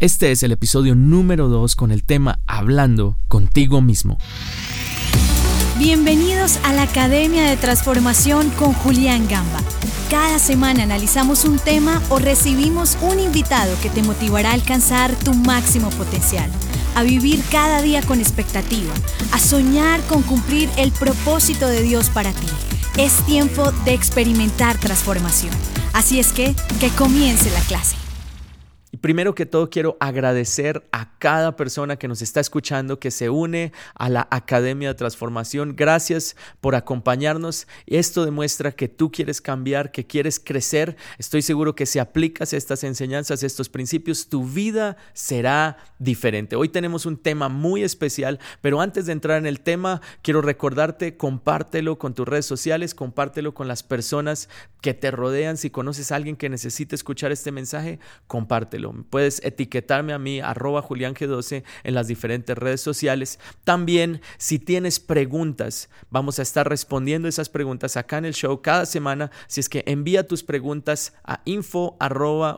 Este es el episodio número 2 con el tema Hablando contigo mismo. Bienvenidos a la Academia de Transformación con Julián Gamba. Cada semana analizamos un tema o recibimos un invitado que te motivará a alcanzar tu máximo potencial, a vivir cada día con expectativa, a soñar con cumplir el propósito de Dios para ti. Es tiempo de experimentar transformación. Así es que, que comience la clase. Primero que todo quiero agradecer a cada persona que nos está escuchando, que se une a la Academia de Transformación. Gracias por acompañarnos. Esto demuestra que tú quieres cambiar, que quieres crecer. Estoy seguro que si aplicas estas enseñanzas, estos principios, tu vida será diferente. Hoy tenemos un tema muy especial, pero antes de entrar en el tema, quiero recordarte, compártelo con tus redes sociales, compártelo con las personas que te rodean. Si conoces a alguien que necesite escuchar este mensaje, compártelo. Puedes etiquetarme a mí, arroba juliánge12 en las diferentes redes sociales. También, si tienes preguntas, vamos a estar respondiendo esas preguntas acá en el show cada semana. Si es que envía tus preguntas a info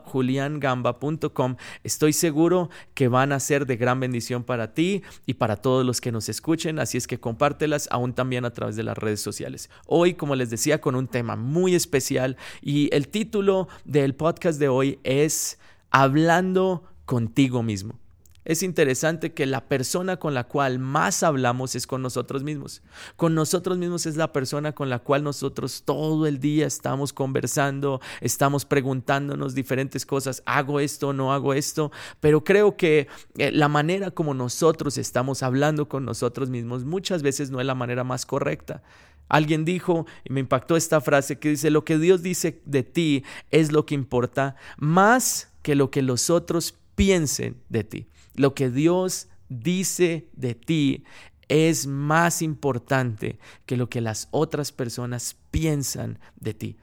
juliangamba.com. Estoy seguro que van a ser de gran bendición para ti y para todos los que nos escuchen. Así es que compártelas aún también a través de las redes sociales. Hoy, como les decía, con un tema muy especial y el título del podcast de hoy es hablando contigo mismo. Es interesante que la persona con la cual más hablamos es con nosotros mismos. Con nosotros mismos es la persona con la cual nosotros todo el día estamos conversando, estamos preguntándonos diferentes cosas, hago esto, no hago esto, pero creo que eh, la manera como nosotros estamos hablando con nosotros mismos muchas veces no es la manera más correcta. Alguien dijo, y me impactó esta frase que dice, lo que Dios dice de ti es lo que importa más que lo que los otros piensen de ti. Lo que Dios dice de ti es más importante que lo que las otras personas piensan de ti.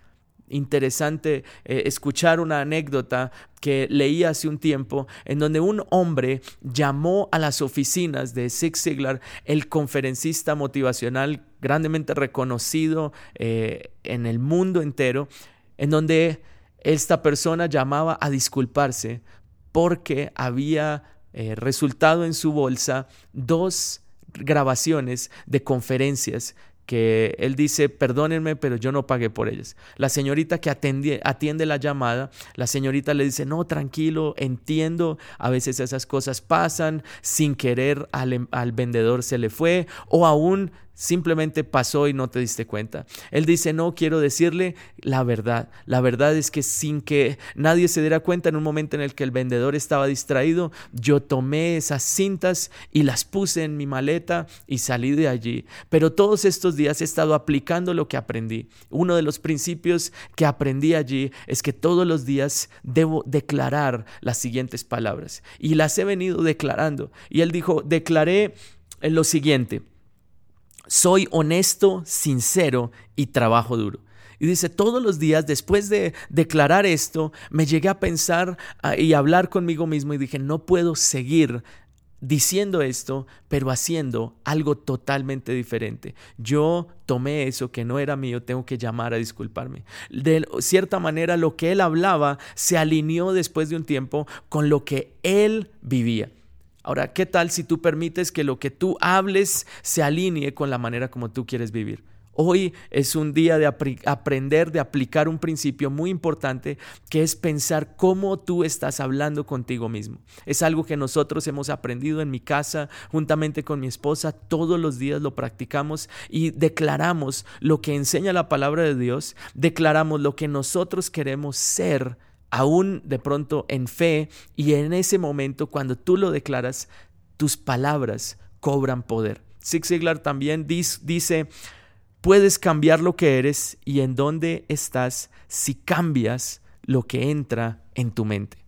Interesante eh, escuchar una anécdota que leí hace un tiempo en donde un hombre llamó a las oficinas de Zig Ziglar, el conferencista motivacional grandemente reconocido eh, en el mundo entero, en donde esta persona llamaba a disculparse porque había eh, resultado en su bolsa dos grabaciones de conferencias que él dice, perdónenme, pero yo no pagué por ellas. La señorita que atiende, la llamada, la señorita le dice, no, tranquilo, entiendo, a veces esas cosas pasan, sin querer al, al vendedor se le fue, o aún simplemente pasó y no te diste cuenta. Él dice, no quiero decirle la verdad. La verdad es que sin que nadie se diera cuenta en un momento en el que el vendedor estaba distraído, yo tomé esas cintas y las puse en mi maleta y salí de allí. Pero todos estos días he estado aplicando lo que aprendí. Uno de los principios que aprendí allí es que todos los días debo declarar las siguientes palabras. Y las he venido declarando. Y él dijo, declaré lo siguiente. Soy honesto, sincero y trabajo duro. Y dice, todos los días después de declarar esto, me llegué a pensar ah, y hablar conmigo mismo y dije, no puedo seguir diciendo esto, pero haciendo algo totalmente diferente. Yo tomé eso que no era mío, tengo que llamar a disculparme. De cierta manera, lo que él hablaba se alineó después de un tiempo con lo que él vivía. Ahora, ¿qué tal si tú permites que lo que tú hables se alinee con la manera como tú quieres vivir? Hoy es un día de aprender, de aplicar un principio muy importante que es pensar cómo tú estás hablando contigo mismo. Es algo que nosotros hemos aprendido en mi casa juntamente con mi esposa. Todos los días lo practicamos y declaramos lo que enseña la palabra de Dios. Declaramos lo que nosotros queremos ser aún de pronto en fe y en ese momento cuando tú lo declaras, tus palabras cobran poder. Zig Ziglar también dice, puedes cambiar lo que eres y en dónde estás si cambias lo que entra en tu mente.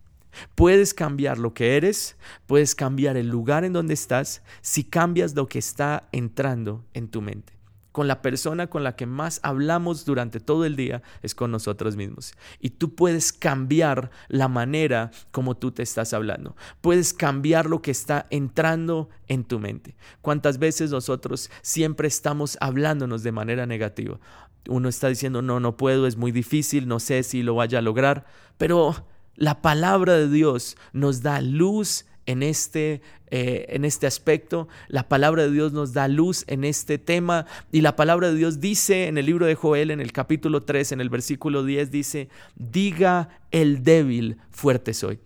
Puedes cambiar lo que eres, puedes cambiar el lugar en donde estás si cambias lo que está entrando en tu mente con la persona con la que más hablamos durante todo el día es con nosotros mismos. Y tú puedes cambiar la manera como tú te estás hablando. Puedes cambiar lo que está entrando en tu mente. ¿Cuántas veces nosotros siempre estamos hablándonos de manera negativa? Uno está diciendo, no, no puedo, es muy difícil, no sé si lo vaya a lograr, pero La palabra de Dios nos da luz en este, eh, en este aspecto. La palabra de Dios nos da luz en este tema. Y la palabra de Dios dice en el libro de Joel, en el capítulo 3, en el versículo 10, dice, diga el débil, fuerte soy.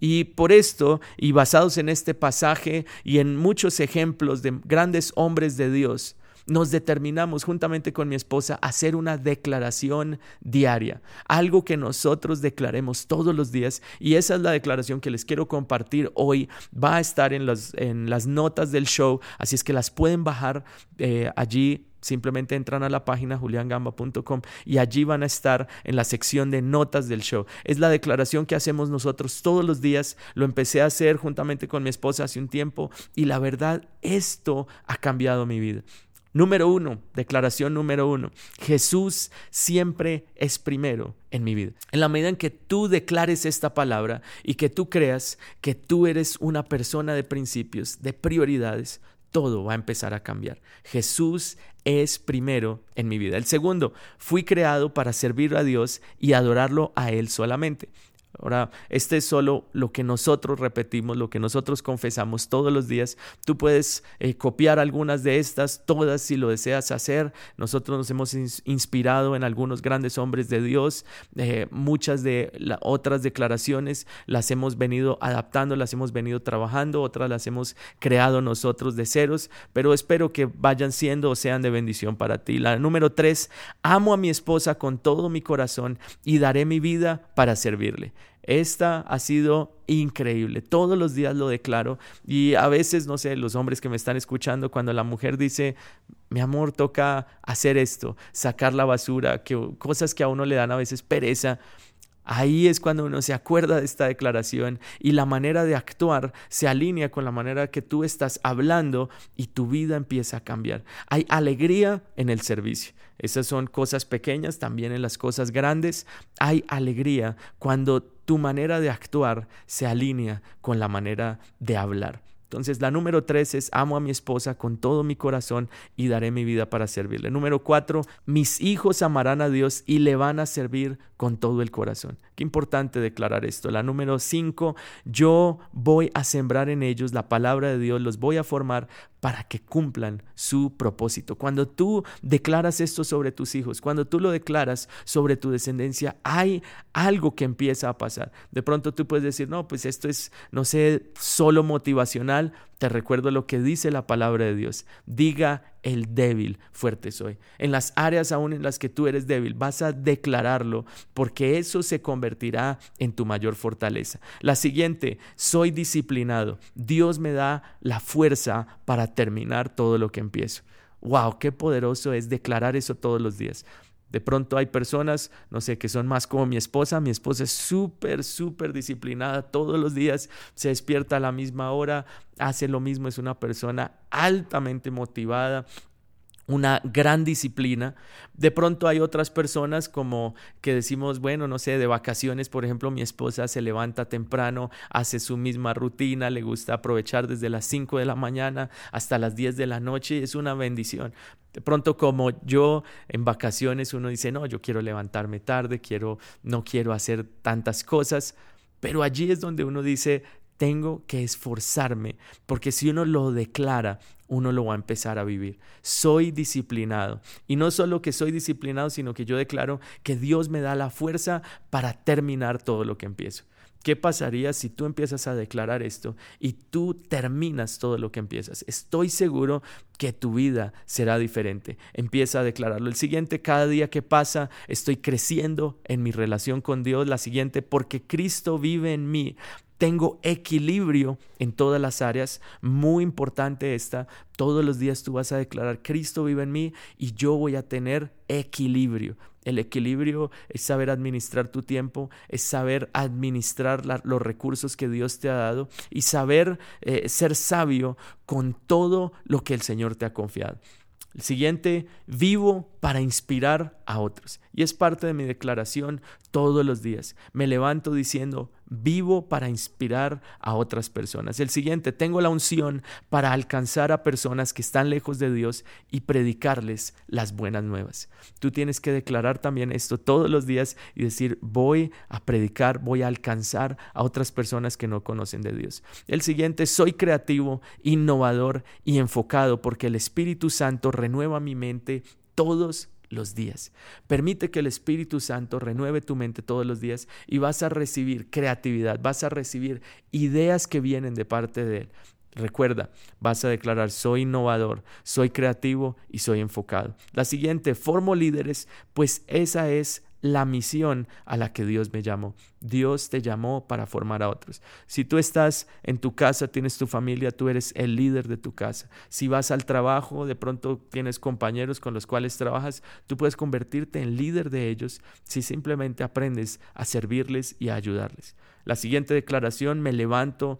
Y por esto, y basados en este pasaje y en muchos ejemplos de grandes hombres de Dios, nos determinamos juntamente con mi esposa a hacer una declaración diaria, algo que nosotros declaremos todos los días y esa es la declaración que les quiero compartir hoy. Va a estar en, en las notas del show, así es que las pueden bajar eh, allí Simplemente entran a la página juliangamba.com y allí van a estar en la sección de notas del show. Es la declaración que hacemos nosotros todos los días. Lo empecé a hacer juntamente con mi esposa hace un tiempo y la verdad, esto ha cambiado mi vida. Número uno, declaración número uno, Jesús siempre es primero en mi vida. En la medida en que tú declares esta palabra y que tú creas que tú eres una persona de principios, de prioridades, todo va a empezar a cambiar. Jesús es primero en mi vida. El segundo, fui creado para servir a Dios y adorarlo a Él solamente. Ahora, este es solo lo que nosotros repetimos, lo que nosotros confesamos todos los días. Tú puedes eh, copiar algunas de estas, todas si lo deseas hacer. Nosotros nos hemos inspirado en algunos grandes hombres de Dios. Eh, muchas de otras declaraciones las hemos venido adaptando, las hemos venido trabajando, otras las hemos creado nosotros de ceros, pero espero que vayan siendo o sean de bendición para ti. La número tres, amo a mi esposa con todo mi corazón y daré mi vida para servirle. Esta ha sido increíble. Todos los días lo declaro. Y a veces, no sé, los hombres que me están escuchando, cuando la mujer dice, mi amor, toca hacer esto, sacar la basura, que, cosas que a uno le dan a veces pereza. Ahí es cuando uno se acuerda de esta declaración y la manera de actuar se alinea con la manera que tú estás hablando y tu vida empieza a cambiar. Hay alegría en el servicio. Esas son cosas pequeñas, también en las cosas grandes. Hay alegría cuando tu manera de actuar se alinea con la manera de hablar. Entonces, la número tres es amo a mi esposa con todo mi corazón y daré mi vida para servirle. Número cuatro, mis hijos amarán a Dios y le van a servir con todo el corazón. Qué importante declarar esto. La número cinco, yo voy a sembrar en ellos la palabra de Dios, los voy a formar para que cumplan su propósito. Cuando tú declaras esto sobre tus hijos, cuando tú lo declaras sobre tu descendencia, hay algo que empieza a pasar. De pronto tú puedes decir, no, pues esto es, no sé, solo motivacional, te recuerdo lo que dice la palabra de Dios. Diga el débil, fuerte soy. En las áreas aún en las que tú eres débil, vas a declararlo porque eso se convertirá en tu mayor fortaleza. La siguiente, soy disciplinado. Dios me da la fuerza para terminar todo lo que empiezo. Wow, qué poderoso es declarar eso todos los días. De pronto hay personas, no sé, que son más como mi esposa. Mi esposa es súper, súper disciplinada. Todos los días se despierta a la misma hora, hace lo mismo, es una persona altamente motivada, una gran disciplina. De pronto hay otras personas como que decimos, bueno, no sé, de vacaciones, por ejemplo, mi esposa se levanta temprano, hace su misma rutina, le gusta aprovechar desde las 5 de la mañana hasta las 10 de la noche, es una bendición. De pronto como yo en vacaciones uno dice, no, yo quiero levantarme tarde, quiero no quiero hacer tantas cosas, pero allí es donde uno dice, tengo que esforzarme, porque si uno lo declara, uno lo va a empezar a vivir. Soy disciplinado. Y no solo que soy disciplinado, sino que yo declaro que Dios me da la fuerza para terminar todo lo que empiezo. ¿Qué pasaría si tú empiezas a declarar esto y tú terminas todo lo que empiezas? Estoy seguro que tu vida será diferente. Empieza a declararlo. El siguiente, cada día que pasa, estoy creciendo en mi relación con Dios. La siguiente, porque Cristo vive en mí tengo equilibrio en todas las áreas. Muy importante esta. Todos los días tú vas a declarar, Cristo vive en mí y yo voy a tener equilibrio. El equilibrio es saber administrar tu tiempo, es saber administrar los recursos que Dios te ha dado y saber eh, ser sabio con todo lo que el Señor te ha confiado. El siguiente, vivo para inspirar a otros. Y es parte de mi declaración todos los días. Me levanto diciendo, vivo para inspirar a otras personas. El siguiente, tengo la unción para alcanzar a personas que están lejos de Dios y predicarles las buenas nuevas. Tú tienes que declarar también esto todos los días y decir, voy a predicar, voy a alcanzar a otras personas que no conocen de Dios. El siguiente, soy creativo, innovador y enfocado porque el Espíritu Santo renueva mi mente todos los días. Permite que el Espíritu Santo renueve tu mente todos los días y vas a recibir creatividad, vas a recibir ideas que vienen de parte de Él. Recuerda, vas a declarar, soy innovador, soy creativo y soy enfocado. La siguiente, formo líderes, pues esa es la misión a la que Dios me llamó. Dios te llamó para formar a otros. Si tú estás en tu casa, tienes tu familia, tú eres el líder de tu casa. Si vas al trabajo, de pronto tienes compañeros con los cuales trabajas, tú puedes convertirte en líder de ellos si simplemente aprendes a servirles y a ayudarles. La siguiente declaración, me levanto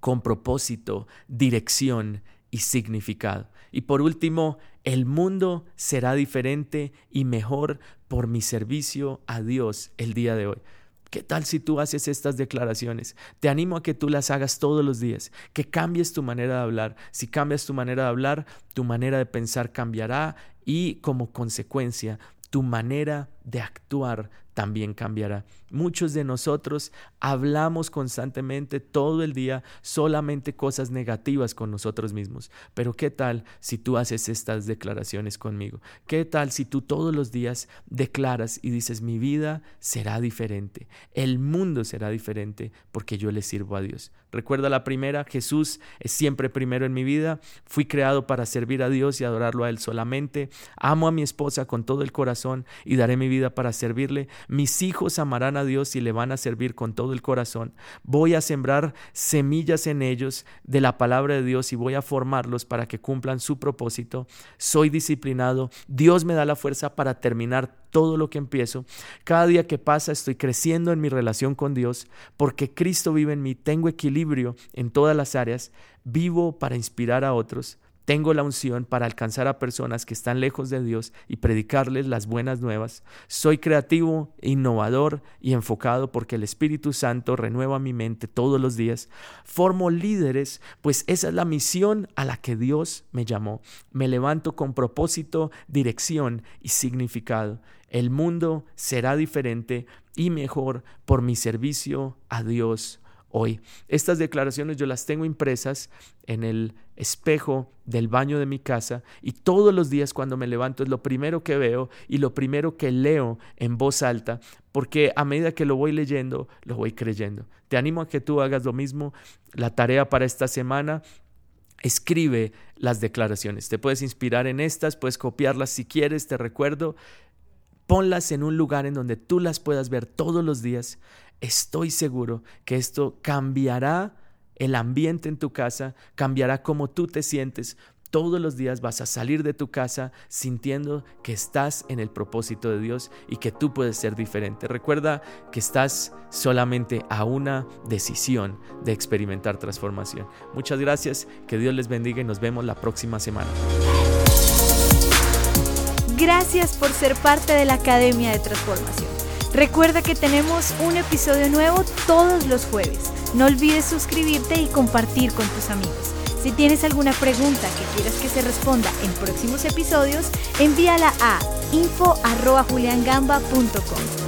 con propósito, dirección y significado. Y por último, el mundo será diferente y mejor por mi servicio a Dios el día de hoy. ¿Qué tal si tú haces estas declaraciones? Te animo a que tú las hagas todos los días, que cambies tu manera de hablar. Si cambias tu manera de hablar, tu manera de pensar cambiará y como consecuencia, tu manera de actuar también cambiará. Muchos de nosotros hablamos constantemente todo el día solamente cosas negativas con nosotros mismos. Pero ¿qué tal si tú haces estas declaraciones conmigo? ¿Qué tal si tú todos los días declaras y dices mi vida será diferente? El mundo será diferente porque yo le sirvo a Dios. Recuerda la primera, Jesús es siempre primero en mi vida. Fui creado para servir a Dios y adorarlo a Él solamente. Amo a mi esposa con todo el corazón y daré mi vida para servirle. Mis hijos amarán a Dios y le van a servir con todo el corazón. Voy a sembrar semillas en ellos de la palabra de Dios y voy a formarlos para que cumplan su propósito. Soy disciplinado. Dios me da la fuerza para terminar todo lo que empiezo. Cada día que pasa estoy creciendo en mi relación con Dios porque Cristo vive en mí. Tengo equilibrio en todas las áreas. Vivo para inspirar a otros. Tengo la unción para alcanzar a personas que están lejos de Dios y predicarles las buenas nuevas. Soy creativo, innovador y enfocado porque el Espíritu Santo renueva mi mente todos los días. Formo líderes, pues esa es la misión a la que Dios me llamó. Me levanto con propósito, dirección y significado. El mundo será diferente y mejor por mi servicio a Dios hoy. Estas declaraciones yo las tengo impresas en el espejo del baño de mi casa y todos los días cuando me levanto es lo primero que veo y lo primero que leo en voz alta, porque a medida que lo voy leyendo, lo voy creyendo. Te animo a que tú hagas lo mismo. La tarea para esta semana escribe las declaraciones. Te puedes inspirar en estas, puedes copiarlas si quieres, te recuerdo. Ponlas en un lugar en donde tú las puedas ver todos los días estoy seguro que esto cambiará el ambiente en tu casa, cambiará cómo tú te sientes. Todos los días vas a salir de tu casa sintiendo que estás en el propósito de Dios y que tú puedes ser diferente. Recuerda que estás solamente a una decisión de experimentar transformación. Muchas gracias, que Dios les bendiga y nos vemos la próxima semana. Gracias por ser parte de la Academia de Transformación. Recuerda que tenemos un episodio nuevo todos los jueves. No olvides suscribirte y compartir con tus amigos. Si tienes alguna pregunta que quieras que se responda en próximos episodios, envíala a info.juliangamba.com.